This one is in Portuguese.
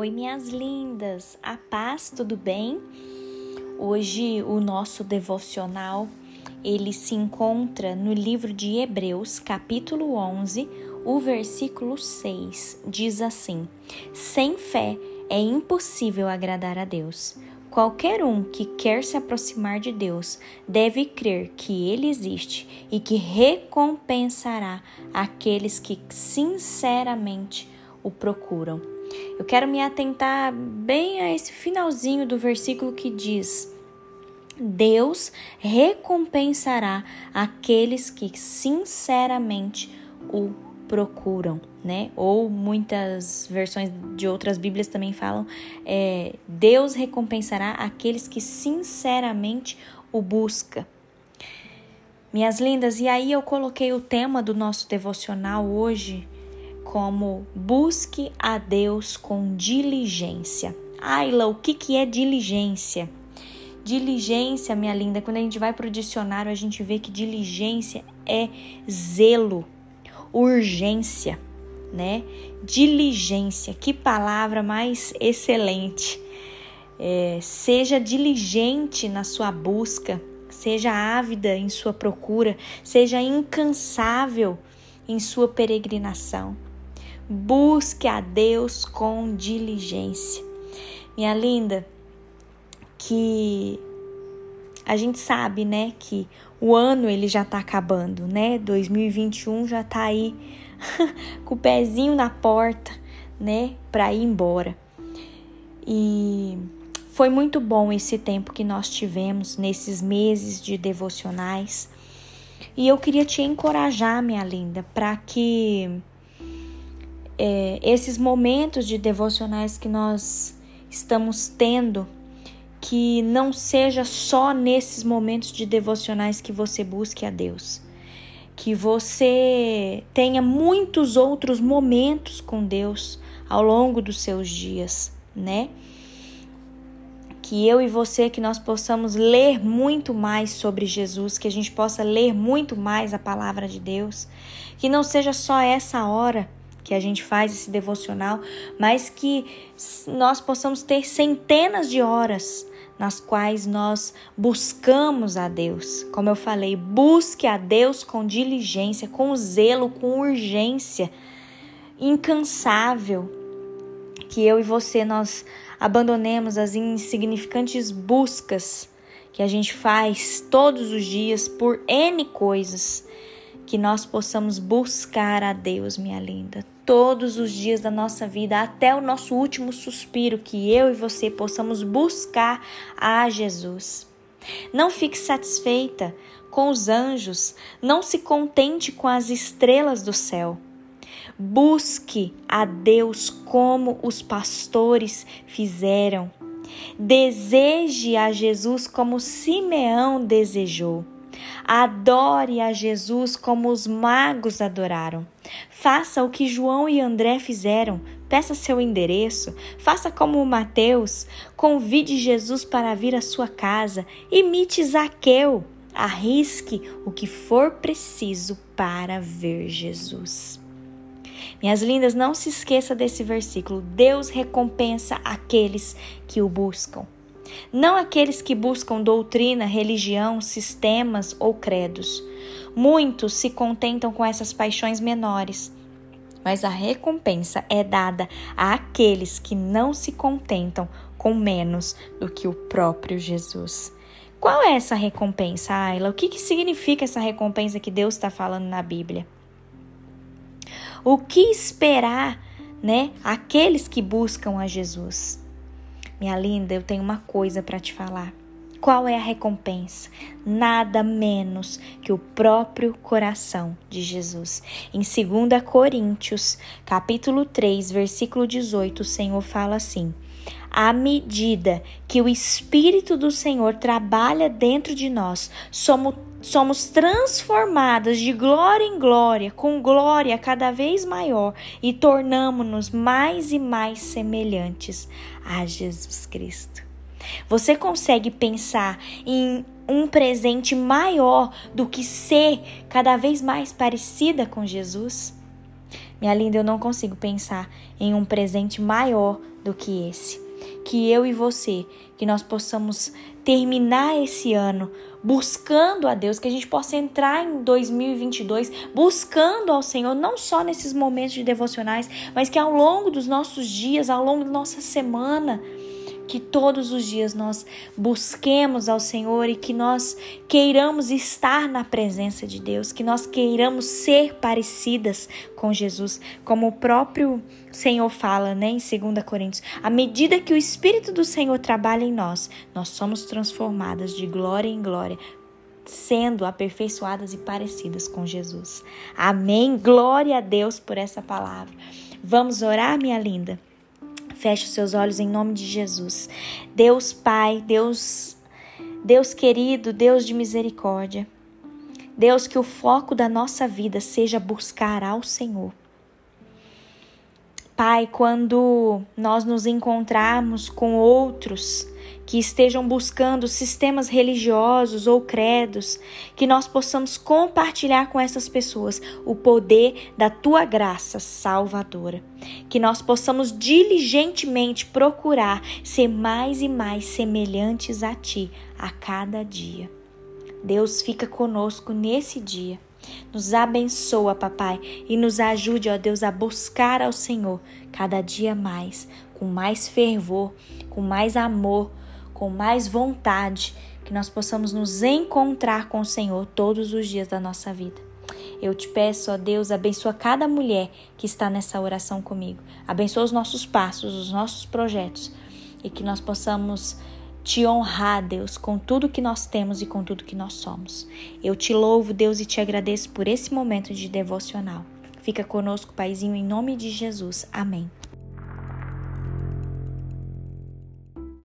Oi, minhas lindas, a paz, tudo bem? Hoje o nosso devocional ele se encontra no livro de Hebreus, capítulo 11, o versículo 6. Diz assim: Sem fé é impossível agradar a Deus. Qualquer um que quer se aproximar de Deus deve crer que Ele existe e que recompensará aqueles que sinceramente o procuram. Eu quero me atentar bem a esse finalzinho do versículo que diz: Deus recompensará aqueles que sinceramente o procuram, né? Ou muitas versões de outras Bíblias também falam: é, Deus recompensará aqueles que sinceramente o busca. Minhas lindas, e aí eu coloquei o tema do nosso devocional hoje como busque a Deus com diligência. Ayla, o que, que é diligência? Diligência, minha linda, quando a gente vai para o dicionário, a gente vê que diligência é zelo, urgência, né? Diligência, que palavra mais excelente. É, seja diligente na sua busca, seja ávida em sua procura, seja incansável em sua peregrinação. Busque a Deus com diligência. Minha linda, que a gente sabe, né, que o ano ele já tá acabando, né? 2021 já tá aí com o pezinho na porta, né, para ir embora. E foi muito bom esse tempo que nós tivemos nesses meses de devocionais. E eu queria te encorajar, minha linda, para que é, esses momentos de devocionais que nós estamos tendo que não seja só nesses momentos de devocionais que você busque a Deus. Que você tenha muitos outros momentos com Deus ao longo dos seus dias, né? Que eu e você que nós possamos ler muito mais sobre Jesus, que a gente possa ler muito mais a palavra de Deus, que não seja só essa hora que a gente faz esse devocional, mas que nós possamos ter centenas de horas nas quais nós buscamos a Deus. Como eu falei, busque a Deus com diligência, com zelo, com urgência, incansável. Que eu e você nós abandonemos as insignificantes buscas que a gente faz todos os dias por N coisas, que nós possamos buscar a Deus, minha linda, todos os dias da nossa vida, até o nosso último suspiro, que eu e você possamos buscar a Jesus. Não fique satisfeita com os anjos, não se contente com as estrelas do céu. Busque a Deus como os pastores fizeram. Deseje a Jesus como Simeão desejou. Adore a Jesus como os magos adoraram. Faça o que João e André fizeram. Peça seu endereço. Faça como Mateus. Convide Jesus para vir à sua casa. Imite Zaqueu. Arrisque o que for preciso para ver Jesus. Minhas lindas, não se esqueça desse versículo. Deus recompensa aqueles que o buscam não aqueles que buscam doutrina, religião, sistemas ou credos. Muitos se contentam com essas paixões menores, mas a recompensa é dada àqueles que não se contentam com menos do que o próprio Jesus. Qual é essa recompensa, Ayla? O que, que significa essa recompensa que Deus está falando na Bíblia? O que esperar, né? Aqueles que buscam a Jesus. Minha linda, eu tenho uma coisa para te falar. Qual é a recompensa? Nada menos que o próprio coração de Jesus. Em 2 Coríntios, capítulo 3, versículo 18, o Senhor fala assim: à medida que o Espírito do Senhor trabalha dentro de nós, somos, somos transformadas de glória em glória, com glória cada vez maior, e tornamos-nos mais e mais semelhantes a Jesus Cristo. Você consegue pensar em um presente maior do que ser cada vez mais parecida com Jesus? Minha linda, eu não consigo pensar em um presente maior do que esse. Que eu e você, que nós possamos terminar esse ano buscando a Deus, que a gente possa entrar em 2022 buscando ao Senhor, não só nesses momentos de devocionais, mas que ao longo dos nossos dias, ao longo da nossa semana, que todos os dias nós busquemos ao Senhor e que nós queiramos estar na presença de Deus, que nós queiramos ser parecidas com Jesus, como o próprio Senhor fala, né, em 2 Coríntios. À medida que o Espírito do Senhor trabalha em nós, nós somos transformadas de glória em glória, sendo aperfeiçoadas e parecidas com Jesus. Amém. Glória a Deus por essa palavra. Vamos orar, minha linda. Feche os seus olhos em nome de Jesus. Deus Pai, Deus Deus querido, Deus de misericórdia. Deus, que o foco da nossa vida seja buscar ao Senhor. Pai, quando nós nos encontrarmos com outros que estejam buscando sistemas religiosos ou credos, que nós possamos compartilhar com essas pessoas o poder da tua graça salvadora. Que nós possamos diligentemente procurar ser mais e mais semelhantes a ti a cada dia. Deus fica conosco nesse dia. Nos abençoa, papai, e nos ajude, ó Deus, a buscar ao Senhor cada dia mais, com mais fervor, com mais amor, com mais vontade, que nós possamos nos encontrar com o Senhor todos os dias da nossa vida. Eu te peço, ó Deus, abençoa cada mulher que está nessa oração comigo. Abençoa os nossos passos, os nossos projetos e que nós possamos te honrar, Deus, com tudo que nós temos e com tudo que nós somos. Eu te louvo, Deus, e te agradeço por esse momento de devocional. Fica conosco, Paizinho, em nome de Jesus. Amém.